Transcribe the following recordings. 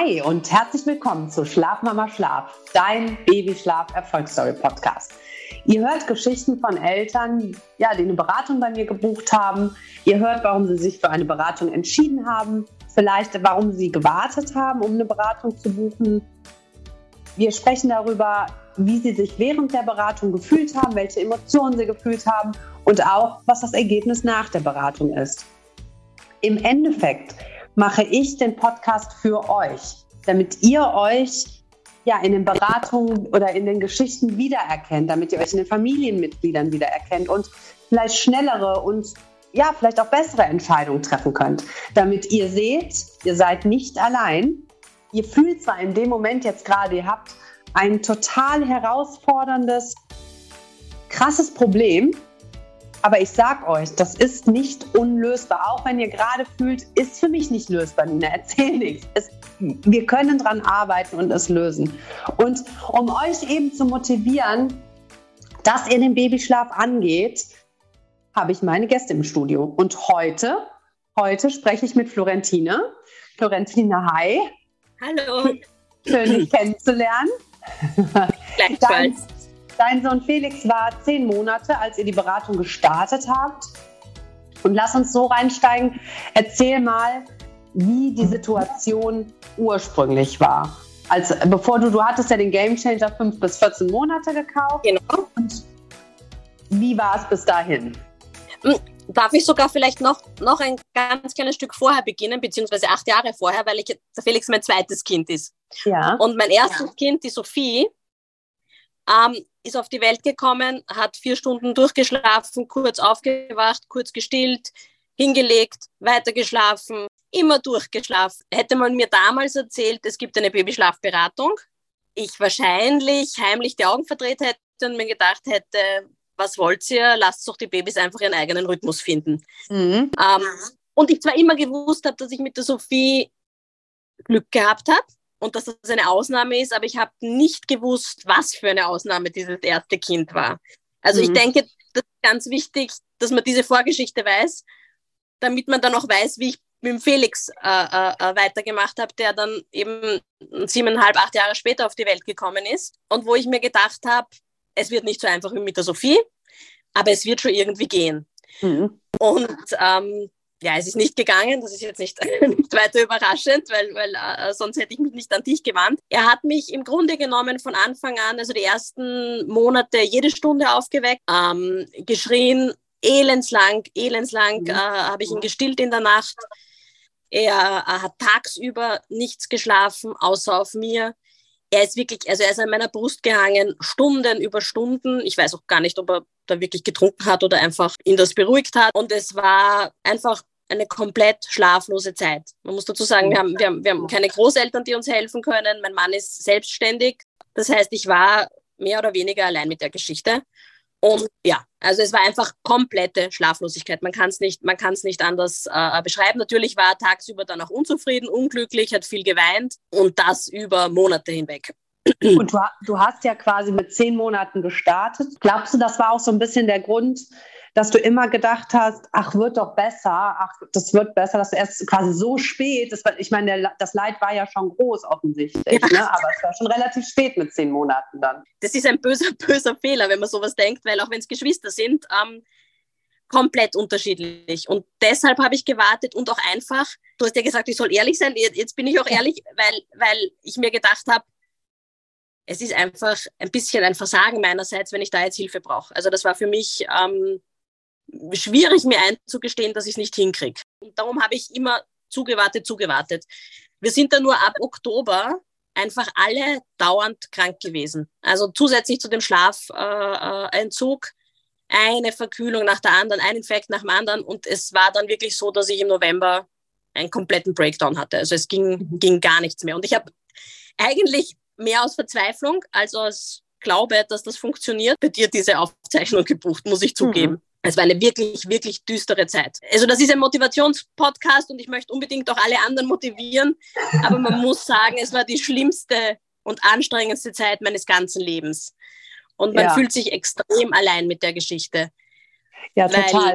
Hi und herzlich willkommen zu Schlafmama Schlaf, dein Babyschlaf-Erfolgsstory-Podcast. Ihr hört Geschichten von Eltern, ja, die eine Beratung bei mir gebucht haben. Ihr hört, warum sie sich für eine Beratung entschieden haben, vielleicht warum sie gewartet haben, um eine Beratung zu buchen. Wir sprechen darüber, wie sie sich während der Beratung gefühlt haben, welche Emotionen sie gefühlt haben und auch, was das Ergebnis nach der Beratung ist. Im Endeffekt mache ich den Podcast für euch, damit ihr euch ja in den Beratungen oder in den Geschichten wiedererkennt, damit ihr euch in den Familienmitgliedern wiedererkennt und vielleicht schnellere und ja, vielleicht auch bessere Entscheidungen treffen könnt, damit ihr seht, ihr seid nicht allein. Ihr fühlt zwar in dem Moment jetzt gerade, ihr habt ein total herausforderndes, krasses Problem, aber ich sag euch, das ist nicht unlösbar. Auch wenn ihr gerade fühlt, ist für mich nicht lösbar, Nina. Erzähl nichts. Es, wir können dran arbeiten und es lösen. Und um euch eben zu motivieren, dass ihr den Babyschlaf angeht, habe ich meine Gäste im Studio. Und heute, heute spreche ich mit Florentine. Florentine, hi. Hallo. Schön, dich kennenzulernen. Gleichfalls. Dein Sohn Felix war zehn Monate, als ihr die Beratung gestartet habt. Und lass uns so reinsteigen. Erzähl mal, wie die Situation ursprünglich war. Als, bevor du, du hattest ja den Game Changer 5 bis 14 Monate gekauft. Genau. Und wie war es bis dahin? Hm, darf ich sogar vielleicht noch, noch ein ganz kleines Stück vorher beginnen, beziehungsweise acht Jahre vorher, weil ich, der Felix mein zweites Kind ist. Ja. Und mein erstes ja. Kind, die Sophie, ähm, ist auf die Welt gekommen, hat vier Stunden durchgeschlafen, kurz aufgewacht, kurz gestillt, hingelegt, weitergeschlafen, immer durchgeschlafen. Hätte man mir damals erzählt, es gibt eine Babyschlafberatung, ich wahrscheinlich heimlich die Augen verdreht hätte und mir gedacht hätte, was wollt ihr? Lasst doch die Babys einfach ihren eigenen Rhythmus finden. Mhm. Ähm, und ich zwar immer gewusst habe, dass ich mit der Sophie Glück gehabt habe, und dass das eine Ausnahme ist, aber ich habe nicht gewusst, was für eine Ausnahme dieses erste Kind war. Also mhm. ich denke, das ist ganz wichtig, dass man diese Vorgeschichte weiß, damit man dann auch weiß, wie ich mit dem Felix äh, äh, äh weitergemacht habe, der dann eben siebeneinhalb, acht Jahre später auf die Welt gekommen ist und wo ich mir gedacht habe, es wird nicht so einfach wie mit der Sophie, aber es wird schon irgendwie gehen. Mhm. Und ähm, ja, es ist nicht gegangen. Das ist jetzt nicht, nicht weiter überraschend, weil, weil äh, sonst hätte ich mich nicht an dich gewandt. Er hat mich im Grunde genommen von Anfang an, also die ersten Monate, jede Stunde aufgeweckt, ähm, geschrien, elendslang, elendslang mhm. äh, habe ich ihn gestillt in der Nacht. Er, er hat tagsüber nichts geschlafen, außer auf mir er ist wirklich, also er ist an meiner Brust gehangen, Stunden über Stunden. Ich weiß auch gar nicht, ob er da wirklich getrunken hat oder einfach ihn das beruhigt hat. Und es war einfach eine komplett schlaflose Zeit. Man muss dazu sagen, wir haben, wir haben, wir haben keine Großeltern, die uns helfen können. Mein Mann ist selbstständig. Das heißt, ich war mehr oder weniger allein mit der Geschichte. Und ja, also es war einfach komplette Schlaflosigkeit. Man kann es nicht, nicht anders äh, beschreiben. Natürlich war er tagsüber dann auch unzufrieden, unglücklich, hat viel geweint und das über Monate hinweg. Und du, du hast ja quasi mit zehn Monaten gestartet. Glaubst du, das war auch so ein bisschen der Grund, dass du immer gedacht hast, ach, wird doch besser, ach, das wird besser, dass du erst quasi so spät, das, ich meine, der, das Leid war ja schon groß offensichtlich, ja. ne? aber es war schon relativ spät mit zehn Monaten dann. Das ist ein böser, böser Fehler, wenn man sowas denkt, weil auch wenn es Geschwister sind, ähm, komplett unterschiedlich. Und deshalb habe ich gewartet und auch einfach, du hast ja gesagt, ich soll ehrlich sein, jetzt bin ich auch ehrlich, weil, weil ich mir gedacht habe, es ist einfach ein bisschen ein Versagen meinerseits, wenn ich da jetzt Hilfe brauche. Also das war für mich ähm, schwierig, mir einzugestehen, dass ich es nicht hinkriege. Und darum habe ich immer zugewartet, zugewartet. Wir sind dann nur ab Oktober einfach alle dauernd krank gewesen. Also zusätzlich zu dem Schlafentzug äh, eine Verkühlung nach der anderen, ein Infekt nach dem anderen. Und es war dann wirklich so, dass ich im November einen kompletten Breakdown hatte. Also es ging, mhm. ging gar nichts mehr. Und ich habe eigentlich mehr aus Verzweiflung als aus Glaube, dass das funktioniert, bei dir diese Aufzeichnung gebucht, muss ich zugeben. Mhm. Es war eine wirklich, wirklich düstere Zeit. Also das ist ein Motivationspodcast und ich möchte unbedingt auch alle anderen motivieren. Aber man muss sagen, es war die schlimmste und anstrengendste Zeit meines ganzen Lebens. Und man ja. fühlt sich extrem allein mit der Geschichte. Ja, total.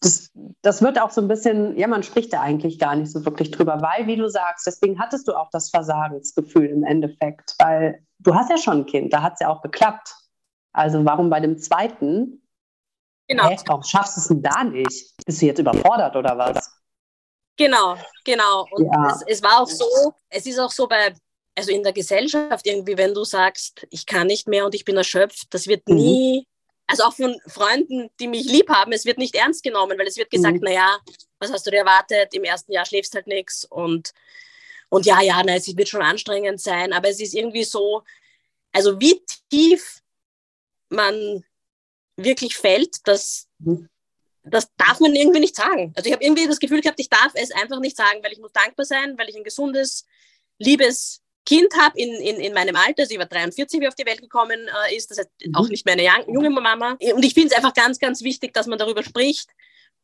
das, das wird auch so ein bisschen, ja, man spricht da eigentlich gar nicht so wirklich drüber, weil, wie du sagst, deswegen hattest du auch das Versagensgefühl im Endeffekt, weil du hast ja schon ein Kind, da hat es ja auch geklappt. Also warum bei dem zweiten? Genau. Hä, warum schaffst du es denn da nicht? Bist du jetzt überfordert oder was? Genau, genau. Und ja. es, es war auch so, es ist auch so bei, also in der Gesellschaft irgendwie, wenn du sagst, ich kann nicht mehr und ich bin erschöpft, das wird mhm. nie also auch von Freunden, die mich lieb haben, es wird nicht ernst genommen, weil es wird gesagt, mhm. naja, was hast du dir erwartet? Im ersten Jahr schläfst halt nichts und, und ja, ja, na, es wird schon anstrengend sein, aber es ist irgendwie so, also wie tief man wirklich fällt, das, mhm. das darf man irgendwie nicht sagen. Also ich habe irgendwie das Gefühl gehabt, ich darf es einfach nicht sagen, weil ich muss dankbar sein, weil ich ein gesundes, liebes Kind habe in, in, in meinem Alter, also ich war 43, wie auf die Welt gekommen äh, ist, das heißt mhm. auch nicht meine junge Mama. Und ich finde es einfach ganz, ganz wichtig, dass man darüber spricht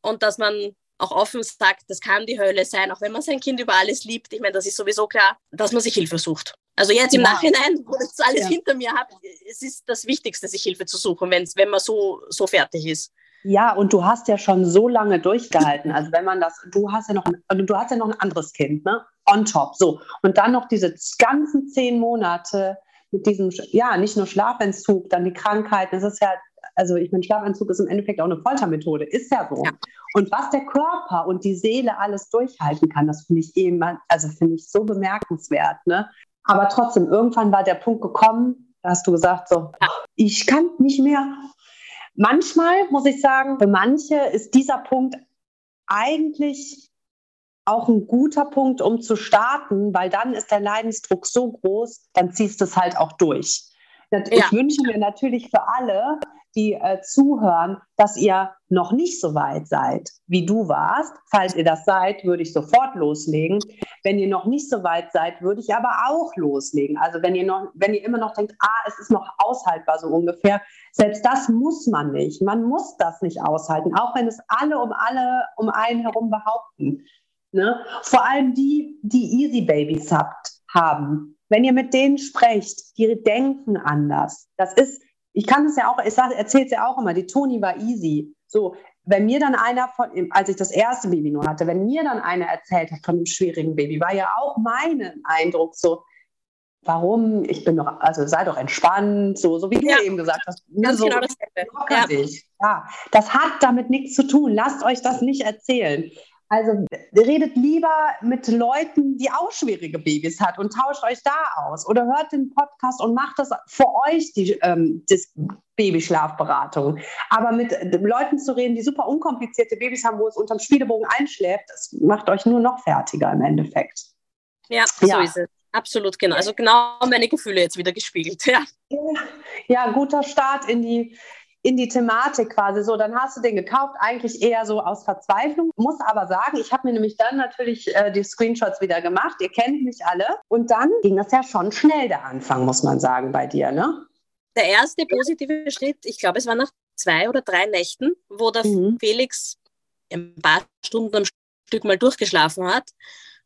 und dass man auch offen sagt, das kann die Hölle sein, auch wenn man sein Kind über alles liebt. Ich meine, das ist sowieso klar, dass man sich Hilfe sucht. Also jetzt im ja. Nachhinein, wo ich das alles ja. hinter mir habe, es ist das Wichtigste, sich Hilfe zu suchen, wenn's, wenn man so, so fertig ist. Ja, und du hast ja schon so lange durchgehalten. Also wenn man das, du hast ja noch, also du hast ja noch ein anderes Kind, ne? On top. So. Und dann noch diese ganzen zehn Monate mit diesem, ja, nicht nur Schlafentzug, dann die Krankheit. Das ist ja, also ich meine, Schlafentzug ist im Endeffekt auch eine Foltermethode. Ist ja so. Ja. Und was der Körper und die Seele alles durchhalten kann, das finde ich eben, also finde ich so bemerkenswert, ne? Aber trotzdem, irgendwann war der Punkt gekommen, da hast du gesagt, so, ich kann nicht mehr, Manchmal muss ich sagen, für manche ist dieser Punkt eigentlich auch ein guter Punkt, um zu starten, weil dann ist der Leidensdruck so groß, dann ziehst du es halt auch durch. Ich ja. wünsche mir natürlich für alle, die äh, zuhören, dass ihr noch nicht so weit seid, wie du warst. Falls ihr das seid, würde ich sofort loslegen. Wenn ihr noch nicht so weit seid, würde ich aber auch loslegen. Also wenn ihr noch, wenn ihr immer noch denkt, ah, es ist noch aushaltbar so ungefähr, selbst das muss man nicht. Man muss das nicht aushalten, auch wenn es alle um alle um einen herum behaupten. Ne? Vor allem die, die Easy Babies habt, haben. Wenn ihr mit denen sprecht, die denken anders. Das ist, ich kann es ja auch, ich erzähle es ja auch immer, die Toni war easy. So, wenn mir dann einer von, als ich das erste Baby nur hatte, wenn mir dann einer erzählt hat von einem schwierigen Baby, war ja auch mein Eindruck so, warum, ich bin doch, also sei doch entspannt, so, so wie du ja. eben gesagt hast. Ganz so, genau dasselbe. Ja. ja, das hat damit nichts zu tun. Lasst euch das nicht erzählen. Also redet lieber mit Leuten, die auch schwierige Babys hat und tauscht euch da aus. Oder hört den Podcast und macht das für euch, die ähm, das Babyschlafberatung. Aber mit Leuten zu reden, die super unkomplizierte Babys haben, wo es unterm Spielebogen einschläft, das macht euch nur noch fertiger im Endeffekt. Ja, ja. so ist es. Absolut, genau. Also genau meine Gefühle jetzt wieder gespiegelt. Ja, ja guter Start in die, in die Thematik quasi so, dann hast du den gekauft, eigentlich eher so aus Verzweiflung. Muss aber sagen, ich habe mir nämlich dann natürlich äh, die Screenshots wieder gemacht. Ihr kennt mich alle. Und dann ging das ja schon schnell, der Anfang, muss man sagen, bei dir, ne? Der erste positive Schritt, ich glaube, es war nach zwei oder drei Nächten, wo der mhm. Felix ein paar Stunden am Stück mal durchgeschlafen hat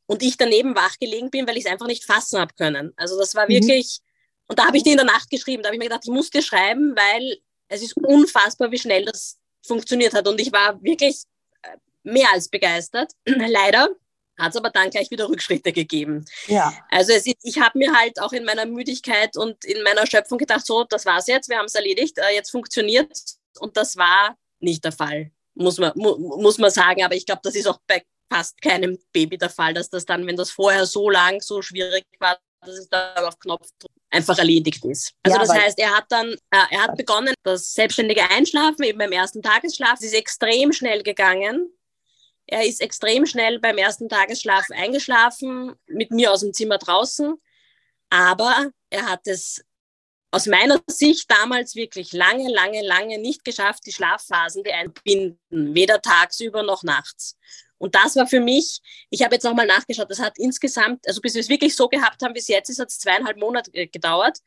und ich daneben wach gelegen bin, weil ich es einfach nicht fassen habe können. Also das war mhm. wirklich, und da habe ich dir in der Nacht geschrieben, da habe ich mir gedacht, ich muss dir schreiben, weil es ist unfassbar, wie schnell das funktioniert hat. Und ich war wirklich äh, mehr als begeistert. Leider hat es aber dann gleich wieder Rückschritte gegeben. Ja. Also ist, ich habe mir halt auch in meiner Müdigkeit und in meiner Schöpfung gedacht, so, das war's jetzt, wir haben es erledigt, äh, jetzt funktioniert und das war nicht der Fall, muss man, mu muss man sagen. Aber ich glaube, das ist auch bei fast keinem Baby der Fall, dass das dann, wenn das vorher so lang, so schwierig war, dass es dann auf Knopf einfach erledigt ist. Also ja, das heißt, er hat dann, äh, er hat begonnen, das selbstständige Einschlafen eben beim ersten Tagesschlaf, es ist extrem schnell gegangen. Er ist extrem schnell beim ersten Tagesschlaf eingeschlafen, mit mir aus dem Zimmer draußen. Aber er hat es aus meiner Sicht damals wirklich lange, lange, lange nicht geschafft, die Schlafphasen, die einbinden, weder tagsüber noch nachts. Und das war für mich, ich habe jetzt nochmal nachgeschaut, das hat insgesamt, also bis wir es wirklich so gehabt haben, bis jetzt ist es zweieinhalb Monate äh, gedauert,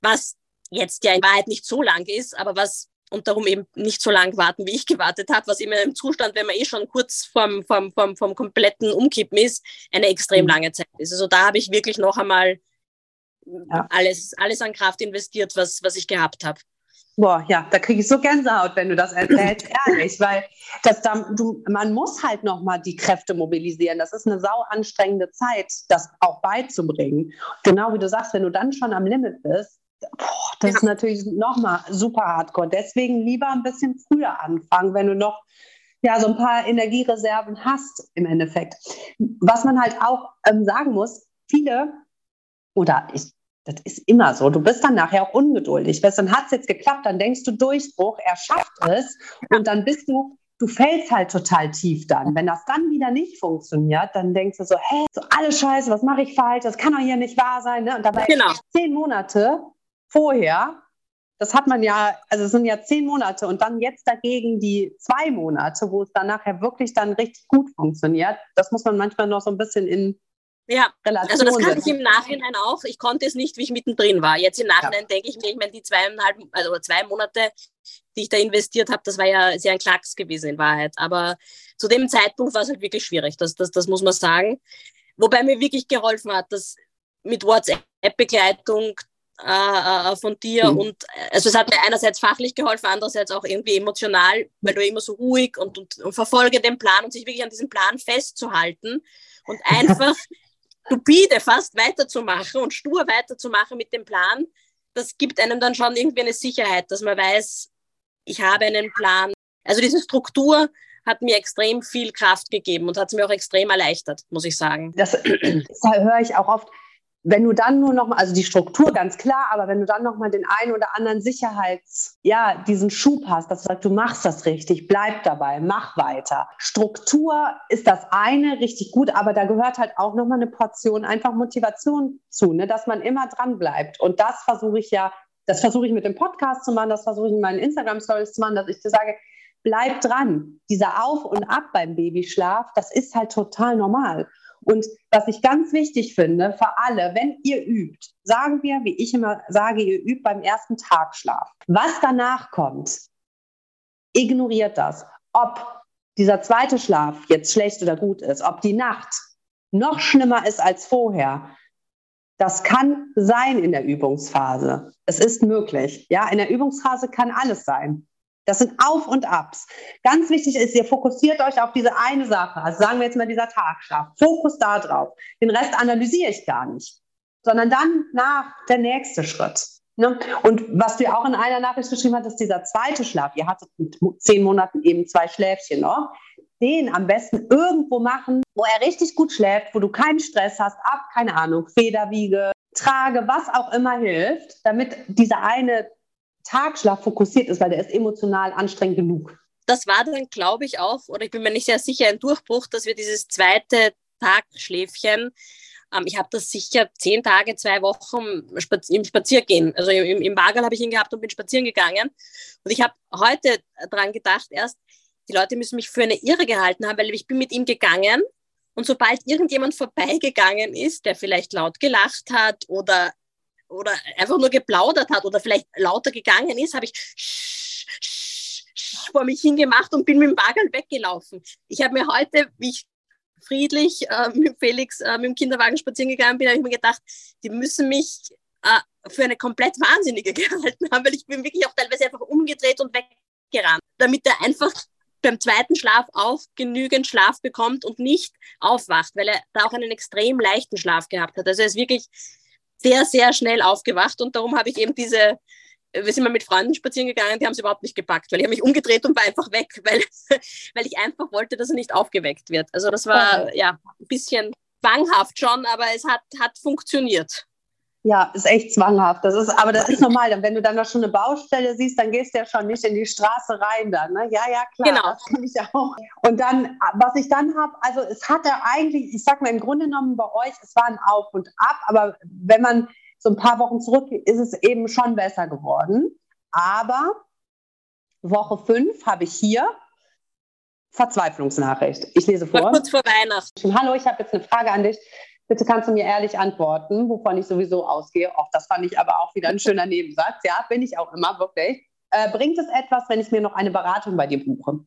was jetzt ja in Wahrheit nicht so lang ist, aber was und darum eben nicht so lang warten, wie ich gewartet habe, was immer im Zustand, wenn man eh schon kurz vom, vom, vom, vom kompletten Umkippen ist, eine extrem mhm. lange Zeit ist. Also da habe ich wirklich noch einmal ja. alles, alles an Kraft investiert, was, was ich gehabt habe. Boah, ja, da kriege ich so Gänsehaut, wenn du das erzählst, ehrlich, weil das da, du, man muss halt nochmal die Kräfte mobilisieren. Das ist eine sau anstrengende Zeit, das auch beizubringen. Genau wie du sagst, wenn du dann schon am Limit bist, boah, das ja. ist natürlich nochmal super hardcore. Deswegen lieber ein bisschen früher anfangen, wenn du noch ja, so ein paar Energiereserven hast im Endeffekt. Was man halt auch ähm, sagen muss, viele, oder ich das ist immer so. Du bist dann nachher auch ungeduldig. Weißt, dann hat es jetzt geklappt, dann denkst du Durchbruch, er schafft es und dann bist du, du fällst halt total tief dann. Wenn das dann wieder nicht funktioniert, dann denkst du so, hä, so alles scheiße, was mache ich falsch, das kann doch hier nicht wahr sein. Ne? Und dabei genau. zehn Monate vorher, das hat man ja, also es sind ja zehn Monate und dann jetzt dagegen die zwei Monate, wo es dann nachher wirklich dann richtig gut funktioniert. Das muss man manchmal noch so ein bisschen in ja, Relation also das kann ich im Nachhinein auch. Ich konnte es nicht, wie ich mittendrin war. Jetzt im Nachhinein ja. denke ich mir, ich meine, die zweieinhalb, also zwei Monate, die ich da investiert habe, das war ja sehr ein Klacks gewesen in Wahrheit. Aber zu dem Zeitpunkt war es halt wirklich schwierig, das, das, das muss man sagen. Wobei mir wirklich geholfen hat, dass mit WhatsApp-Begleitung äh, äh, von dir mhm. und also es hat mir einerseits fachlich geholfen, andererseits auch irgendwie emotional, weil du immer so ruhig und, und, und verfolge den Plan und sich wirklich an diesem Plan festzuhalten und einfach stupide fast weiterzumachen und stur weiterzumachen mit dem Plan, das gibt einem dann schon irgendwie eine Sicherheit, dass man weiß, ich habe einen Plan. Also diese Struktur hat mir extrem viel Kraft gegeben und hat es mir auch extrem erleichtert, muss ich sagen. Das, das höre ich auch oft wenn du dann nur noch mal, also die Struktur ganz klar, aber wenn du dann noch mal den einen oder anderen Sicherheits, ja, diesen Schub hast, dass du sagst, du machst das richtig, bleib dabei, mach weiter. Struktur ist das eine, richtig gut, aber da gehört halt auch noch mal eine Portion einfach Motivation zu, ne, dass man immer dran bleibt. Und das versuche ich ja, das versuche ich mit dem Podcast zu machen, das versuche ich in meinen Instagram Stories zu machen, dass ich dir sage, bleib dran. Dieser Auf und Ab beim Babyschlaf, das ist halt total normal. Und was ich ganz wichtig finde für alle, wenn ihr übt, sagen wir, wie ich immer sage, ihr übt beim ersten Tagschlaf. Was danach kommt, ignoriert das. Ob dieser zweite Schlaf jetzt schlecht oder gut ist, ob die Nacht noch schlimmer ist als vorher, das kann sein in der Übungsphase. Es ist möglich. Ja, in der Übungsphase kann alles sein. Das sind Auf und Abs. Ganz wichtig ist, ihr fokussiert euch auf diese eine Sache. Also sagen wir jetzt mal dieser Tagschlaf. Fokus da drauf. Den Rest analysiere ich gar nicht, sondern dann nach der nächste Schritt. Ne? Und was du auch in einer Nachricht geschrieben hast, ist dieser zweite Schlaf. Ihr hattet mit zehn Monaten eben zwei Schläfchen noch. Den am besten irgendwo machen, wo er richtig gut schläft, wo du keinen Stress hast, ab, keine Ahnung, Federwiege, Trage, was auch immer hilft, damit dieser eine Tagschlaf fokussiert ist, weil der ist emotional anstrengend genug. Das war dann, glaube ich, auch, oder ich bin mir nicht sehr sicher, ein Durchbruch, dass wir dieses zweite Tagschläfchen, ähm, ich habe das sicher zehn Tage, zwei Wochen im Spaziergehen, also im, im Bagel habe ich ihn gehabt und bin spazieren gegangen. Und ich habe heute dran gedacht, erst, die Leute müssen mich für eine Irre gehalten haben, weil ich bin mit ihm gegangen und sobald irgendjemand vorbeigegangen ist, der vielleicht laut gelacht hat oder oder einfach nur geplaudert hat oder vielleicht lauter gegangen ist, habe ich vor mich hingemacht und bin mit dem Wagen weggelaufen. Ich habe mir heute, wie ich friedlich äh, mit Felix äh, mit dem Kinderwagen spazieren gegangen bin, habe ich mir gedacht, die müssen mich äh, für eine komplett Wahnsinnige gehalten haben, weil ich bin wirklich auch teilweise einfach umgedreht und weggerannt, damit er einfach beim zweiten Schlaf auch genügend Schlaf bekommt und nicht aufwacht, weil er da auch einen extrem leichten Schlaf gehabt hat. Also er ist wirklich sehr, sehr schnell aufgewacht und darum habe ich eben diese, wir sind mal mit Freunden spazieren gegangen, die haben es überhaupt nicht gepackt, weil ich habe mich umgedreht und war einfach weg, weil, weil ich einfach wollte, dass er nicht aufgeweckt wird. Also das war ja ein bisschen zwanghaft schon, aber es hat, hat funktioniert. Ja, ist echt zwanghaft. Das ist, aber das ist normal. Wenn du dann da schon eine Baustelle siehst, dann gehst du ja schon nicht in die Straße rein dann. Ne? Ja, ja, klar. Genau. Das kann ich auch. Und dann, was ich dann habe, also es hatte eigentlich, ich sag mal im Grunde genommen bei euch, es war ein Auf und Ab, aber wenn man so ein paar Wochen zurück, ist es eben schon besser geworden. Aber Woche fünf habe ich hier Verzweiflungsnachricht. Ich lese vor. Kurz vor Weihnachten. Hallo, ich habe jetzt eine Frage an dich. Bitte kannst du mir ehrlich antworten, wovon ich sowieso ausgehe. Auch das fand ich aber auch wieder ein schöner Nebensatz. Ja, bin ich auch immer wirklich. Äh, bringt es etwas, wenn ich mir noch eine Beratung bei dir buche?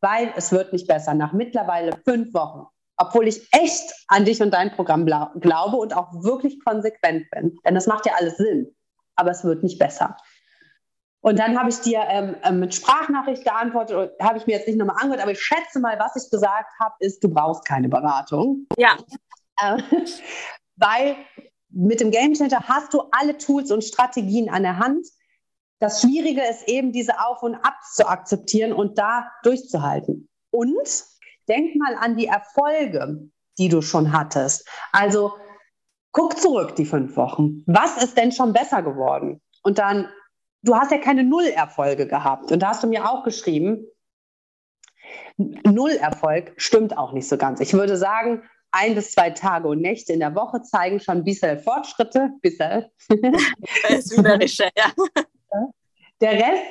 Weil es wird nicht besser. Nach mittlerweile fünf Wochen, obwohl ich echt an dich und dein Programm glaube und auch wirklich konsequent bin. Denn das macht ja alles Sinn. Aber es wird nicht besser. Und dann habe ich dir ähm, ähm mit Sprachnachricht geantwortet, habe ich mir jetzt nicht nochmal angehört, aber ich schätze mal, was ich gesagt habe, ist, du brauchst keine Beratung. Ja. Äh, weil mit dem Game Center hast du alle Tools und Strategien an der Hand. Das Schwierige ist eben, diese Auf- und Abs zu akzeptieren und da durchzuhalten. Und denk mal an die Erfolge, die du schon hattest. Also guck zurück die fünf Wochen. Was ist denn schon besser geworden? Und dann, du hast ja keine Nullerfolge gehabt. Und da hast du mir auch geschrieben, Nullerfolg stimmt auch nicht so ganz. Ich würde sagen, ein bis zwei Tage und Nächte in der Woche zeigen schon ein bisschen Fortschritte. Bisschen. ja. Der Rest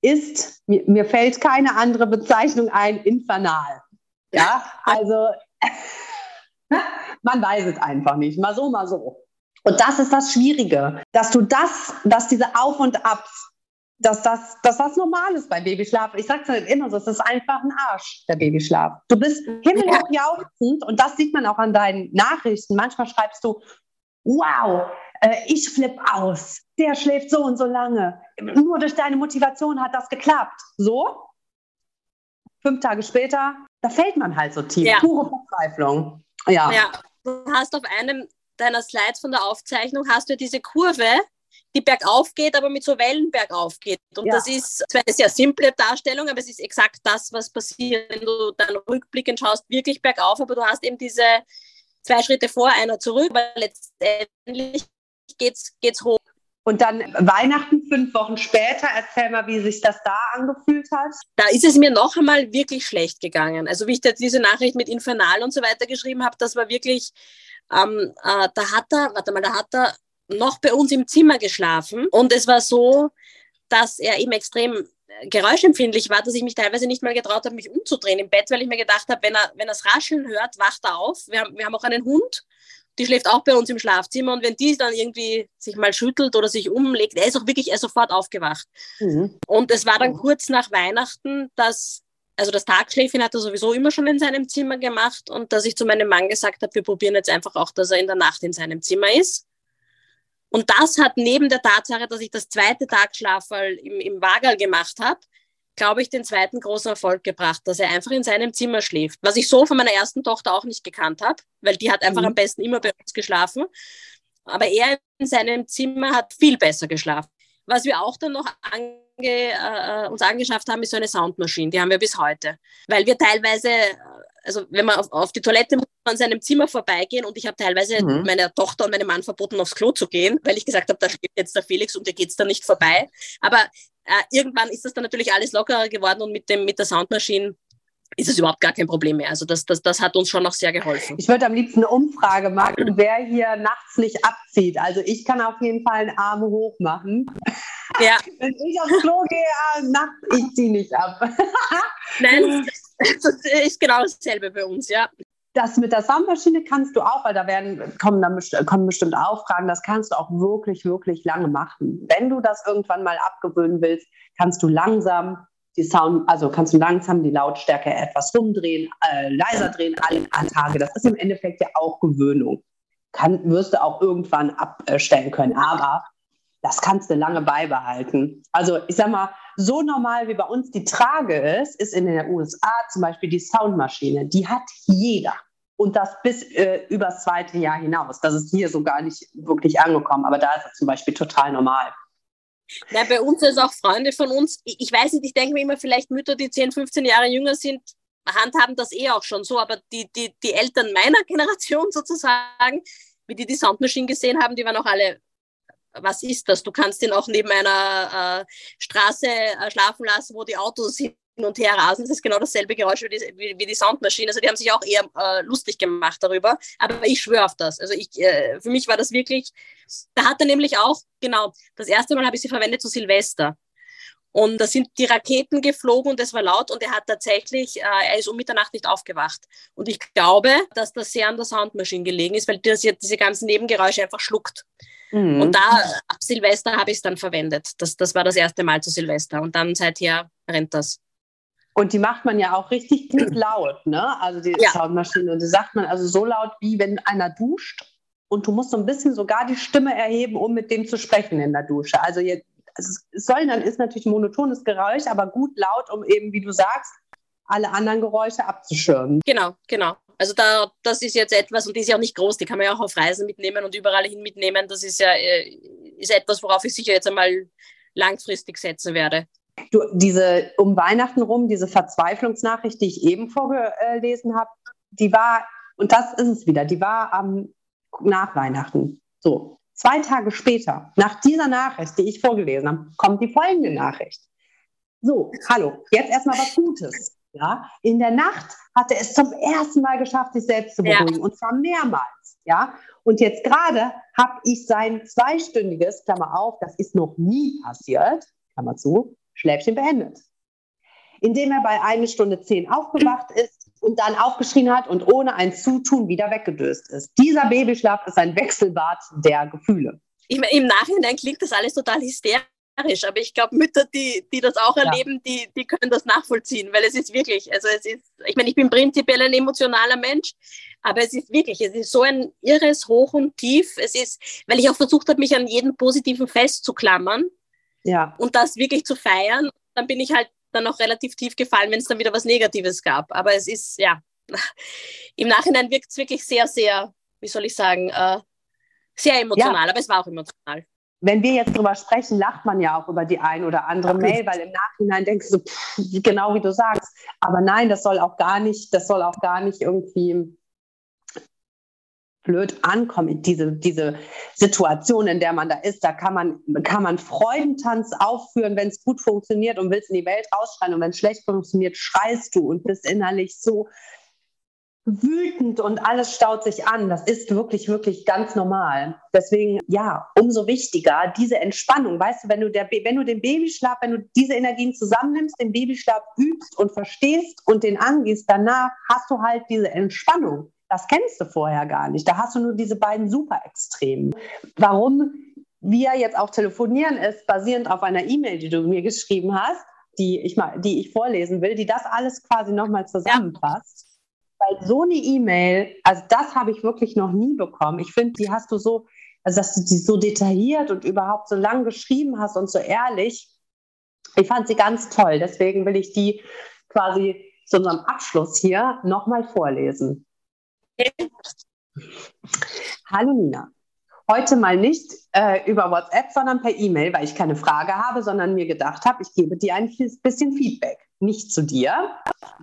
ist, mir, mir fällt keine andere Bezeichnung ein, infernal. Ja, also man weiß es einfach nicht. Mal so, mal so. Und das ist das Schwierige, dass du das, dass diese Auf und Abs, dass das, dass das normal ist beim Babyschlaf. Ich sage es halt immer so, es ist einfach ein Arsch, der Babyschlaf. Du bist himmelhoch jauchzend und das sieht man auch an deinen Nachrichten. Manchmal schreibst du, wow, äh, ich flippe aus, der schläft so und so lange. Nur durch deine Motivation hat das geklappt. So, fünf Tage später, da fällt man halt so tief. Ja. Pure Verzweiflung. Ja. ja. Du hast auf einem deiner Slides von der Aufzeichnung hast du diese Kurve, die bergauf geht, aber mit so Wellen bergauf geht. Und ja. das ist zwar eine sehr simple Darstellung, aber es ist exakt das, was passiert, wenn du dann rückblickend schaust, wirklich bergauf, aber du hast eben diese zwei Schritte vor, einer zurück, weil letztendlich geht es hoch. Und dann Weihnachten fünf Wochen später, erzähl mal, wie sich das da angefühlt hat. Da ist es mir noch einmal wirklich schlecht gegangen. Also wie ich jetzt diese Nachricht mit Infernal und so weiter geschrieben habe, das war wirklich, ähm, äh, da hat er, warte mal, da hat er noch bei uns im Zimmer geschlafen und es war so, dass er eben extrem geräuschempfindlich war, dass ich mich teilweise nicht mal getraut habe, mich umzudrehen im Bett, weil ich mir gedacht habe, wenn er, wenn er das Rascheln hört, wacht er auf. Wir haben, wir haben auch einen Hund die schläft auch bei uns im Schlafzimmer und wenn die dann irgendwie sich mal schüttelt oder sich umlegt, er ist auch wirklich er ist sofort aufgewacht. Mhm. Und es war dann kurz nach Weihnachten, dass, also das Tagschläfchen hat er sowieso immer schon in seinem Zimmer gemacht und dass ich zu meinem Mann gesagt habe, wir probieren jetzt einfach auch, dass er in der Nacht in seinem Zimmer ist. Und das hat neben der Tatsache, dass ich das zweite Tagschlafall im, im Wagerl gemacht habe, glaube ich, den zweiten großen Erfolg gebracht, dass er einfach in seinem Zimmer schläft. Was ich so von meiner ersten Tochter auch nicht gekannt habe, weil die hat einfach mhm. am besten immer bei uns geschlafen. Aber er in seinem Zimmer hat viel besser geschlafen. Was wir auch dann noch ange, äh, uns angeschafft haben, ist so eine Soundmaschine. Die haben wir bis heute. Weil wir teilweise, also wenn man auf, auf die Toilette muss an seinem Zimmer vorbeigehen und ich habe teilweise mhm. meiner Tochter und meinem Mann verboten, aufs Klo zu gehen, weil ich gesagt habe, da steht jetzt der Felix und der geht es da nicht vorbei. Aber äh, irgendwann ist das dann natürlich alles lockerer geworden und mit, dem, mit der Soundmaschine ist es überhaupt gar kein Problem mehr. Also das, das, das hat uns schon noch sehr geholfen. Ich würde am liebsten eine Umfrage machen, wer hier nachts nicht abzieht. Also ich kann auf jeden Fall einen Arm hoch machen. Ja. Wenn ich aufs Klo gehe, ah, nachts, ich ziehe nicht ab. Nein, das ist genau dasselbe bei uns, ja. Das mit der Soundmaschine kannst du auch, weil da werden, kommen, dann kommen bestimmt auch Fragen, das kannst du auch wirklich, wirklich lange machen. Wenn du das irgendwann mal abgewöhnen willst, kannst du langsam die Sound, also kannst du langsam die Lautstärke etwas rumdrehen, äh, leiser drehen, alle Tage. Das ist im Endeffekt ja auch Gewöhnung. Kann, wirst du auch irgendwann abstellen können. Aber das kannst du lange beibehalten. Also ich sag mal, so normal wie bei uns die Trage ist, ist in den USA zum Beispiel die Soundmaschine. Die hat jeder. Und das bis äh, übers zweite Jahr hinaus. Das ist hier so gar nicht wirklich angekommen. Aber da ist es zum Beispiel total normal. Ja, bei uns ist auch Freunde von uns, ich, ich weiß nicht, ich denke mir immer, vielleicht Mütter, die 10, 15 Jahre jünger sind, handhaben das eh auch schon so, aber die, die, die Eltern meiner Generation sozusagen, wie die die Soundmaschine gesehen haben, die waren auch alle was ist das? Du kannst ihn auch neben einer äh, Straße äh, schlafen lassen, wo die Autos hin und her rasen. Das ist genau dasselbe Geräusch wie die, wie, wie die Soundmaschine. Also die haben sich auch eher äh, lustig gemacht darüber. Aber ich schwöre auf das. Also ich, äh, für mich war das wirklich, da hat er nämlich auch, genau, das erste Mal habe ich sie verwendet zu Silvester. Und da sind die Raketen geflogen und es war laut und er hat tatsächlich, äh, er ist um Mitternacht nicht aufgewacht. Und ich glaube, dass das sehr an der Soundmaschine gelegen ist, weil das jetzt diese ganzen Nebengeräusche einfach schluckt. Mhm. Und da, ab Silvester habe ich es dann verwendet. Das, das war das erste Mal zu Silvester. Und dann seither rennt das. Und die macht man ja auch richtig gut laut, ne? Also die ja. Soundmaschine. Und die sagt man also so laut, wie wenn einer duscht. Und du musst so ein bisschen sogar die Stimme erheben, um mit dem zu sprechen in der Dusche. Also jetzt also es soll dann ist natürlich ein monotones Geräusch, aber gut laut, um eben, wie du sagst, alle anderen Geräusche abzuschirmen. Genau, genau. Also da, das ist jetzt etwas, und die ist ja auch nicht groß, die kann man ja auch auf Reisen mitnehmen und überall hin mitnehmen. Das ist ja äh, ist etwas, worauf ich sicher jetzt einmal langfristig setzen werde. Du, diese um Weihnachten rum, diese Verzweiflungsnachricht, die ich eben vorgelesen habe, die war, und das ist es wieder, die war am, nach Weihnachten. So, zwei Tage später, nach dieser Nachricht, die ich vorgelesen habe, kommt die folgende Nachricht. So, hallo, jetzt erstmal was Gutes. Ja, in der Nacht hat er es zum ersten Mal geschafft, sich selbst zu beruhigen ja. und zwar mehrmals. Ja, und jetzt gerade habe ich sein zweistündiges, Klammer auf, das ist noch nie passiert, Klammer zu, Schläfchen beendet. Indem er bei einer Stunde zehn aufgewacht ist und dann aufgeschrien hat und ohne ein Zutun wieder weggedöst ist. Dieser Babyschlaf ist ein Wechselbad der Gefühle. Im, Im Nachhinein klingt das alles total hysterisch aber ich glaube, Mütter, die, die das auch erleben, ja. die, die können das nachvollziehen, weil es ist wirklich, also es ist, ich meine, ich bin prinzipiell ein emotionaler Mensch, aber es ist wirklich, es ist so ein irres Hoch und Tief. Es ist, weil ich auch versucht habe, mich an jedem Positiven festzuklammern ja. und das wirklich zu feiern. Dann bin ich halt dann auch relativ tief gefallen, wenn es dann wieder was Negatives gab. Aber es ist, ja, im Nachhinein wirkt es wirklich sehr, sehr, wie soll ich sagen, äh, sehr emotional, ja. aber es war auch emotional wenn wir jetzt drüber sprechen, lacht man ja auch über die ein oder andere Mail, weil im Nachhinein denkst du, pff, genau wie du sagst. Aber nein, das soll auch gar nicht, das soll auch gar nicht irgendwie blöd ankommen, diese, diese Situation, in der man da ist. Da kann man, kann man Freudentanz aufführen, wenn es gut funktioniert und willst in die Welt rausschreien. Und wenn es schlecht funktioniert, schreist du und bist innerlich so wütend und alles staut sich an. Das ist wirklich, wirklich ganz normal. Deswegen, ja, umso wichtiger diese Entspannung. Weißt du, wenn du, der, wenn du den Babyschlaf, wenn du diese Energien zusammennimmst, den Babyschlaf übst und verstehst und den angehst, danach hast du halt diese Entspannung. Das kennst du vorher gar nicht. Da hast du nur diese beiden Superextremen. Warum wir jetzt auch telefonieren, ist basierend auf einer E-Mail, die du mir geschrieben hast, die ich, mal, die ich vorlesen will, die das alles quasi nochmal zusammenfasst. Ja weil so eine E-Mail, also das habe ich wirklich noch nie bekommen. Ich finde, die hast du so, also dass du die so detailliert und überhaupt so lang geschrieben hast und so ehrlich. Ich fand sie ganz toll. Deswegen will ich die quasi zu unserem Abschluss hier nochmal vorlesen. Hallo Nina. Heute mal nicht äh, über WhatsApp, sondern per E-Mail, weil ich keine Frage habe, sondern mir gedacht habe, ich gebe dir ein bisschen Feedback. Nicht zu dir,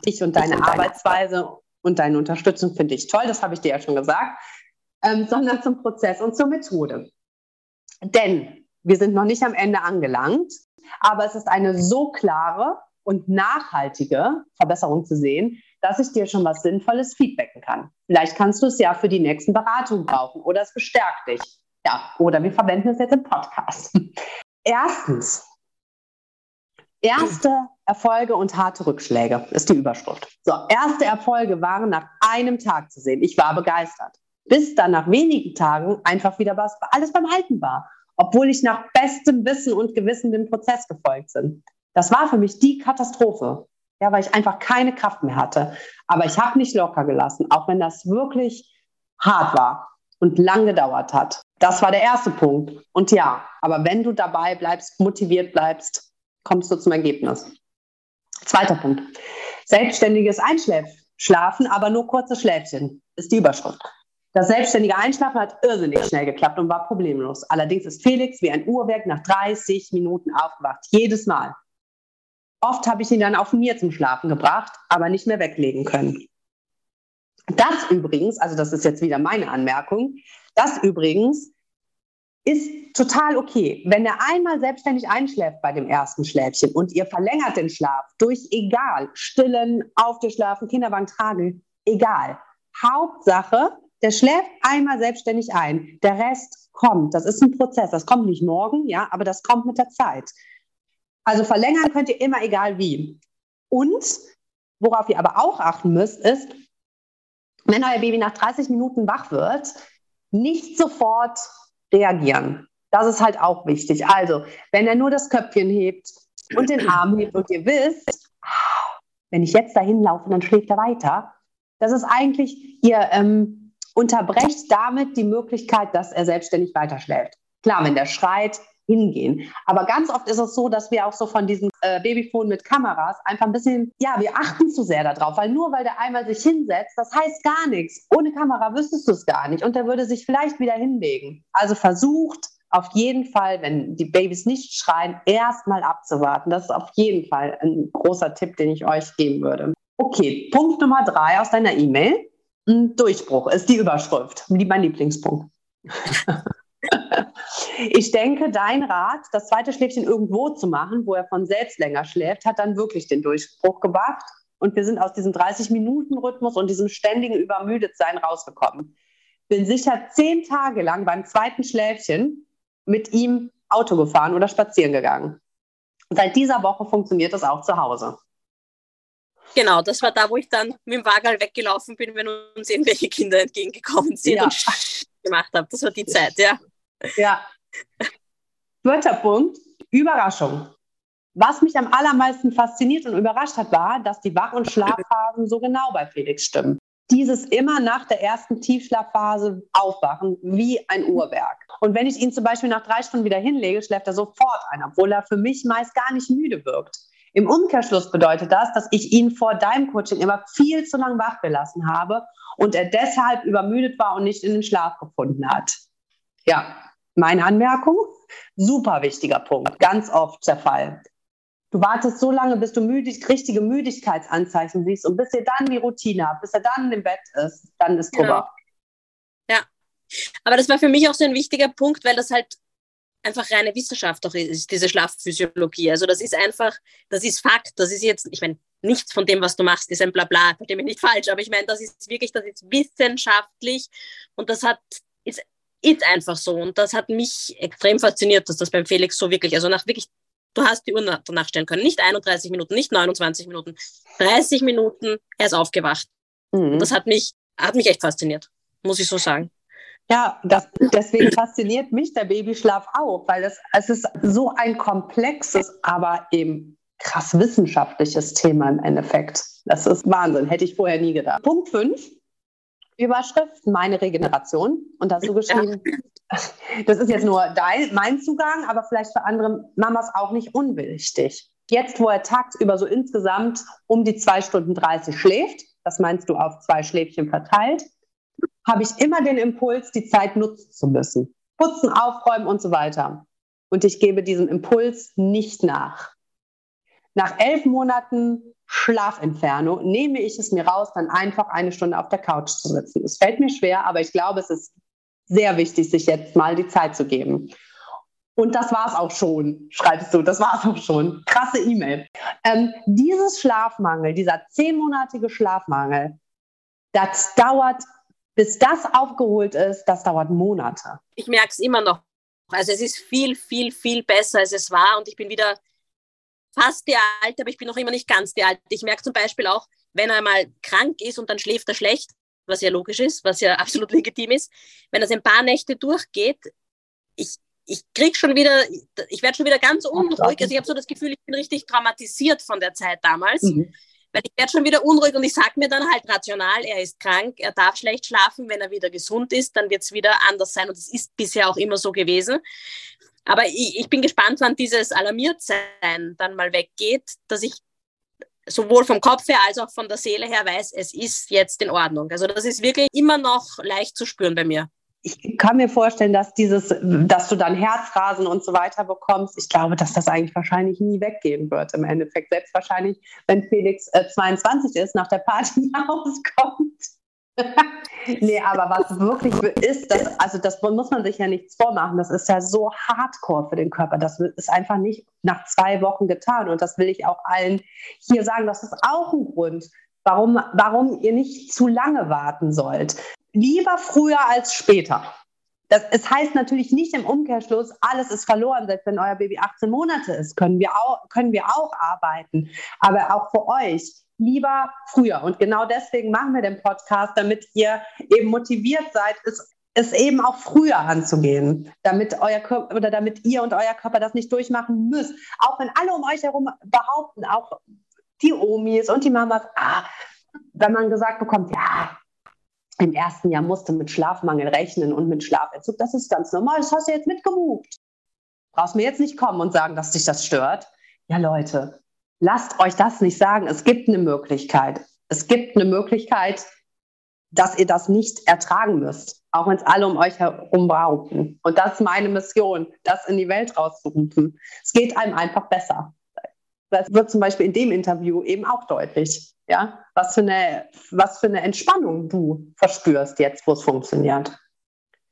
dich und deine Arbeitsweise und deine Unterstützung finde ich toll, das habe ich dir ja schon gesagt, ähm, sondern zum Prozess und zur Methode. Denn wir sind noch nicht am Ende angelangt, aber es ist eine so klare und nachhaltige Verbesserung zu sehen, dass ich dir schon was Sinnvolles feedbacken kann. Vielleicht kannst du es ja für die nächsten Beratungen brauchen oder es bestärkt dich. Ja, oder wir verwenden es jetzt im Podcast. Erstens, erste Erfolge und harte Rückschläge ist die Überschrift. So, erste Erfolge waren nach einem Tag zu sehen. Ich war begeistert. Bis dann nach wenigen Tagen einfach wieder was, alles beim Alten war. Obwohl ich nach bestem Wissen und Gewissen dem Prozess gefolgt bin. Das war für mich die Katastrophe. Ja, weil ich einfach keine Kraft mehr hatte. Aber ich habe nicht locker gelassen, auch wenn das wirklich hart war und lang gedauert hat. Das war der erste Punkt. Und ja, aber wenn du dabei bleibst, motiviert bleibst, kommst du zum Ergebnis. Zweiter Punkt. Selbstständiges Einschlafen, aber nur kurze Schläfchen, ist die Überschrift. Das selbstständige Einschlafen hat irrsinnig schnell geklappt und war problemlos. Allerdings ist Felix wie ein Uhrwerk nach 30 Minuten aufgewacht. Jedes Mal. Oft habe ich ihn dann auf mir zum Schlafen gebracht, aber nicht mehr weglegen können. Das übrigens, also das ist jetzt wieder meine Anmerkung, das übrigens ist total okay. Wenn er einmal selbstständig einschläft bei dem ersten Schläfchen und ihr verlängert den Schlaf durch egal, stillen, auf dir schlafen, Kinderwagen tragen, egal. Hauptsache, der schläft einmal selbstständig ein. Der Rest kommt. Das ist ein Prozess. Das kommt nicht morgen, ja, aber das kommt mit der Zeit. Also verlängern könnt ihr immer, egal wie. Und worauf ihr aber auch achten müsst, ist, wenn euer Baby nach 30 Minuten wach wird, nicht sofort reagieren. Das ist halt auch wichtig. Also, wenn er nur das Köpfchen hebt und den Arm hebt und ihr wisst, wenn ich jetzt dahin laufe, dann schläft er weiter. Das ist eigentlich, ihr ähm, unterbrecht damit die Möglichkeit, dass er selbstständig weiterschläft. Klar, wenn der schreit, hingehen. Aber ganz oft ist es so, dass wir auch so von diesen äh, Babyfonen mit Kameras einfach ein bisschen, ja, wir achten zu sehr darauf, weil nur weil der einmal sich hinsetzt, das heißt gar nichts. Ohne Kamera wüsstest du es gar nicht und der würde sich vielleicht wieder hinlegen. Also versucht auf jeden Fall, wenn die Babys nicht schreien, erstmal abzuwarten. Das ist auf jeden Fall ein großer Tipp, den ich euch geben würde. Okay, Punkt Nummer drei aus deiner E-Mail. Durchbruch ist die Überschrift, mein Lieblingspunkt. ich denke, dein Rat, das zweite Schläfchen irgendwo zu machen, wo er von selbst länger schläft, hat dann wirklich den Durchbruch gebracht. Und wir sind aus diesem 30-Minuten-Rhythmus und diesem ständigen Übermüdetsein rausgekommen. Bin sicher zehn Tage lang beim zweiten Schläfchen mit ihm Auto gefahren oder spazieren gegangen. Seit dieser Woche funktioniert das auch zu Hause. Genau, das war da, wo ich dann mit dem Wagen weggelaufen bin, wenn uns irgendwelche Kinder entgegengekommen sind ja. und gemacht habe. Das war die Zeit, ja. Ja. Vierter Punkt, Überraschung. Was mich am allermeisten fasziniert und überrascht hat, war, dass die Wach- und Schlafphasen so genau bei Felix stimmen. Dieses immer nach der ersten Tiefschlafphase aufwachen, wie ein Uhrwerk. Und wenn ich ihn zum Beispiel nach drei Stunden wieder hinlege, schläft er sofort ein, obwohl er für mich meist gar nicht müde wirkt. Im Umkehrschluss bedeutet das, dass ich ihn vor deinem Coaching immer viel zu lang wach gelassen habe und er deshalb übermüdet war und nicht in den Schlaf gefunden hat. Ja, meine Anmerkung, super wichtiger Punkt, ganz oft der Fall. Du wartest so lange, bis du müdig, richtige Müdigkeitsanzeichen siehst und bis ihr dann die Routine habt, bis er dann im Bett ist, dann ist drüber. Ja. ja. Aber das war für mich auch so ein wichtiger Punkt, weil das halt einfach reine Wissenschaft auch ist, diese Schlafphysiologie. Also das ist einfach, das ist Fakt, das ist jetzt, ich meine, nichts von dem, was du machst, ist ein Blabla, verstehe mich nicht falsch, aber ich meine, das ist wirklich, das ist wissenschaftlich und das hat, ist, ist einfach so und das hat mich extrem fasziniert, dass das beim Felix so wirklich, also nach wirklich, du hast die Uhr danach stellen können, nicht 31 Minuten, nicht 29 Minuten, 30 Minuten, er ist aufgewacht. Mhm. Das hat mich, hat mich echt fasziniert, muss ich so sagen. Ja, das, deswegen fasziniert mich der Babyschlaf auch, weil es, es ist so ein komplexes, aber eben krass wissenschaftliches Thema im Endeffekt. Das ist Wahnsinn, hätte ich vorher nie gedacht. Punkt 5, Überschrift, meine Regeneration. Und dazu geschrieben, ja. das ist jetzt nur dein, mein Zugang, aber vielleicht für andere Mamas auch nicht unwichtig. Jetzt, wo er tagsüber so insgesamt um die 2 Stunden 30 schläft, das meinst du auf zwei Schläfchen verteilt, habe ich immer den Impuls, die Zeit nutzen zu müssen. Putzen, aufräumen und so weiter. Und ich gebe diesem Impuls nicht nach. Nach elf Monaten Schlafentfernung nehme ich es mir raus, dann einfach eine Stunde auf der Couch zu sitzen. Es fällt mir schwer, aber ich glaube, es ist sehr wichtig, sich jetzt mal die Zeit zu geben. Und das war es auch schon, schreibst du, das war es auch schon. Krasse E-Mail. Ähm, dieses Schlafmangel, dieser zehnmonatige Schlafmangel, das dauert bis das aufgeholt ist, das dauert Monate. Ich merke es immer noch. Also es ist viel, viel, viel besser, als es war. Und ich bin wieder fast die Alte, aber ich bin noch immer nicht ganz die Alte. Ich merke zum Beispiel auch, wenn er mal krank ist und dann schläft er schlecht, was ja logisch ist, was ja absolut legitim ist, wenn das ein paar Nächte durchgeht, ich, ich krieg schon wieder, ich werde schon wieder ganz unruhig. Also ich habe so das Gefühl, ich bin richtig traumatisiert von der Zeit damals. Mhm. Weil ich werde schon wieder unruhig und ich sage mir dann halt rational, er ist krank, er darf schlecht schlafen, wenn er wieder gesund ist, dann wird es wieder anders sein und es ist bisher auch immer so gewesen. Aber ich, ich bin gespannt, wann dieses Alarmiertsein dann mal weggeht, dass ich sowohl vom Kopf her als auch von der Seele her weiß, es ist jetzt in Ordnung. Also das ist wirklich immer noch leicht zu spüren bei mir ich kann mir vorstellen, dass dieses, dass du dann Herzrasen und so weiter bekommst, ich glaube, dass das eigentlich wahrscheinlich nie weggehen wird im Endeffekt. Selbst wahrscheinlich, wenn Felix äh, 22 ist, nach der Party rauskommt. Nee, aber was wirklich ist, das, also das muss man sich ja nichts vormachen. Das ist ja so hardcore für den Körper. Das ist einfach nicht nach zwei Wochen getan. Und das will ich auch allen hier sagen. Das ist auch ein Grund, warum, warum ihr nicht zu lange warten sollt lieber früher als später. Das, es heißt natürlich nicht im Umkehrschluss, alles ist verloren. Selbst wenn euer Baby 18 Monate ist, können wir auch, können wir auch arbeiten. Aber auch für euch lieber früher. Und genau deswegen machen wir den Podcast, damit ihr eben motiviert seid, es, es eben auch früher anzugehen, damit euer Körper oder damit ihr und euer Körper das nicht durchmachen müsst. Auch wenn alle um euch herum behaupten, auch die Omis und die Mamas, ah, wenn man gesagt bekommt, ja, im ersten Jahr musste mit Schlafmangel rechnen und mit Schlafentzug. Das ist ganz normal. Das hast du jetzt mitgebucht. Brauchst mir jetzt nicht kommen und sagen, dass dich das stört. Ja, Leute, lasst euch das nicht sagen. Es gibt eine Möglichkeit. Es gibt eine Möglichkeit, dass ihr das nicht ertragen müsst, auch wenn es alle um euch herum brauchen. Und das ist meine Mission, das in die Welt rauszurufen. Es geht einem einfach besser. Das wird zum Beispiel in dem Interview eben auch deutlich, ja, was für eine, was für eine Entspannung du verspürst jetzt, wo es funktioniert.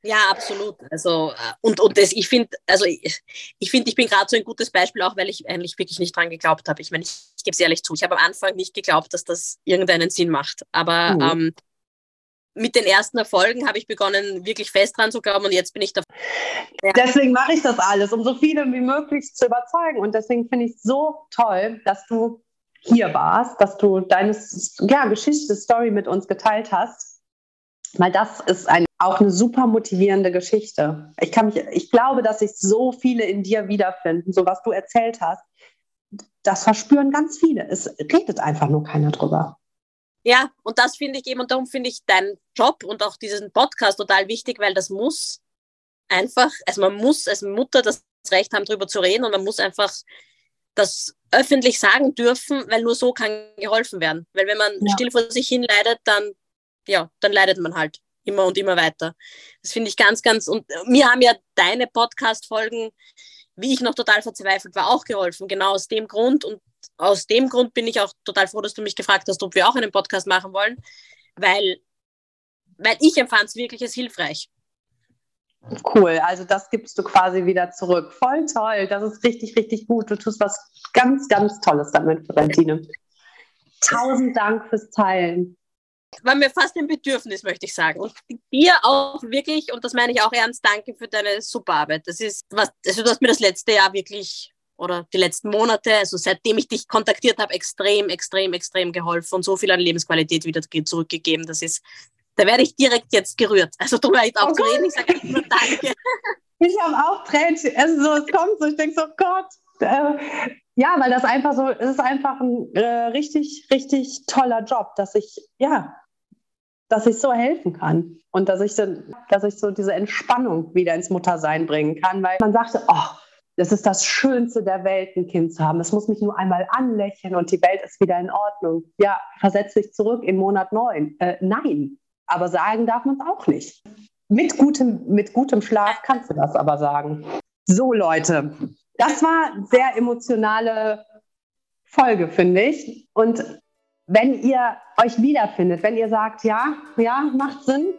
Ja, absolut. Also, äh, und, und das, ich finde, also ich, ich finde, ich bin gerade so ein gutes Beispiel, auch weil ich eigentlich wirklich nicht dran geglaubt habe. Ich meine, ich, ich gebe es ehrlich zu, ich habe am Anfang nicht geglaubt, dass das irgendeinen Sinn macht. Aber mhm. ähm, mit den ersten Erfolgen habe ich begonnen, wirklich fest dran zu glauben und jetzt bin ich da. Ja. Deswegen mache ich das alles, um so viele wie möglich zu überzeugen. Und deswegen finde ich es so toll, dass du hier warst, dass du deine ja, Geschichte, Story mit uns geteilt hast. Weil das ist ein, auch eine super motivierende Geschichte. Ich, kann mich, ich glaube, dass sich so viele in dir wiederfinden, so was du erzählt hast. Das verspüren ganz viele. Es redet einfach nur keiner drüber. Ja, und das finde ich eben, und darum finde ich deinen Job und auch diesen Podcast total wichtig, weil das muss einfach, also man muss als Mutter das Recht haben, darüber zu reden und man muss einfach das öffentlich sagen dürfen, weil nur so kann geholfen werden. Weil wenn man ja. still vor sich hin leidet, dann, ja, dann leidet man halt immer und immer weiter. Das finde ich ganz, ganz, und mir haben ja deine Podcast-Folgen, wie ich noch total verzweifelt war, auch geholfen. Genau aus dem Grund und aus dem Grund bin ich auch total froh, dass du mich gefragt hast, ob wir auch einen Podcast machen wollen, weil, weil ich empfand es wirklich als hilfreich. Cool, also das gibst du quasi wieder zurück. Voll toll, das ist richtig, richtig gut. Du tust was ganz, ganz Tolles damit, Valentine. Tausend Dank fürs Teilen. War mir fast ein Bedürfnis, möchte ich sagen. Und dir auch wirklich, und das meine ich auch ernst, danke für deine super Arbeit. Das ist was, also du hast mir das letzte Jahr wirklich oder die letzten Monate, also seitdem ich dich kontaktiert habe, extrem, extrem, extrem geholfen und so viel an Lebensqualität wieder zurückgegeben. Das ist, da werde ich direkt jetzt gerührt. Also du ich auch oh zu reden, ich sage einfach nur Danke. Ich habe auch Tränen, also so, es kommt so, ich denke so, Gott, äh, ja, weil das einfach so, es ist einfach ein äh, richtig, richtig toller Job, dass ich, ja, dass ich so helfen kann und dass ich, so, dass ich so diese Entspannung wieder ins Muttersein bringen kann, weil man sagte, oh, das ist das Schönste der Welt, ein Kind zu haben. Es muss mich nur einmal anlächeln und die Welt ist wieder in Ordnung. Ja, versetz dich zurück in Monat neun. Äh, nein, aber sagen darf man es auch nicht. Mit gutem, mit gutem Schlaf kannst du das aber sagen. So, Leute, das war eine sehr emotionale Folge, finde ich. Und wenn ihr euch wiederfindet, wenn ihr sagt, ja, ja, macht Sinn,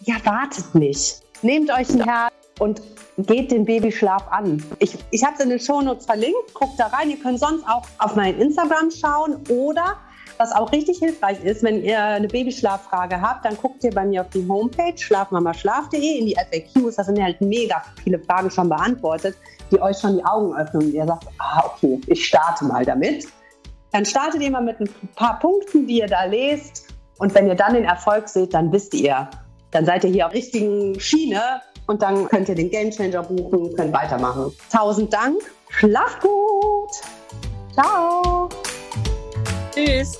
ja, wartet nicht. Nehmt euch ein Herz und geht den Babyschlaf an. Ich, ich habe es in den Shownotes verlinkt, guckt da rein. Ihr könnt sonst auch auf mein Instagram schauen oder was auch richtig hilfreich ist, wenn ihr eine Babyschlaffrage habt, dann guckt ihr bei mir auf die Homepage schlafmamaschlaf.de in die FAQs. Da sind halt mega viele Fragen schon beantwortet, die euch schon die Augen öffnen und ihr sagt, ah, okay, ich starte mal damit. Dann startet ihr mal mit ein paar Punkten, die ihr da lest. Und wenn ihr dann den Erfolg seht, dann wisst ihr, dann seid ihr hier auf richtigen Schiene und dann könnt ihr den Gamechanger buchen, könnt weitermachen. Tausend Dank. Schlaf gut. Ciao. Tschüss.